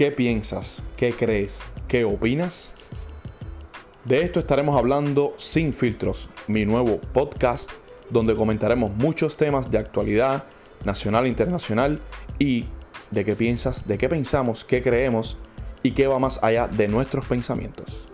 ¿Qué piensas? ¿Qué crees? ¿Qué opinas? De esto estaremos hablando sin filtros, mi nuevo podcast donde comentaremos muchos temas de actualidad nacional e internacional y de qué piensas, de qué pensamos, qué creemos y qué va más allá de nuestros pensamientos.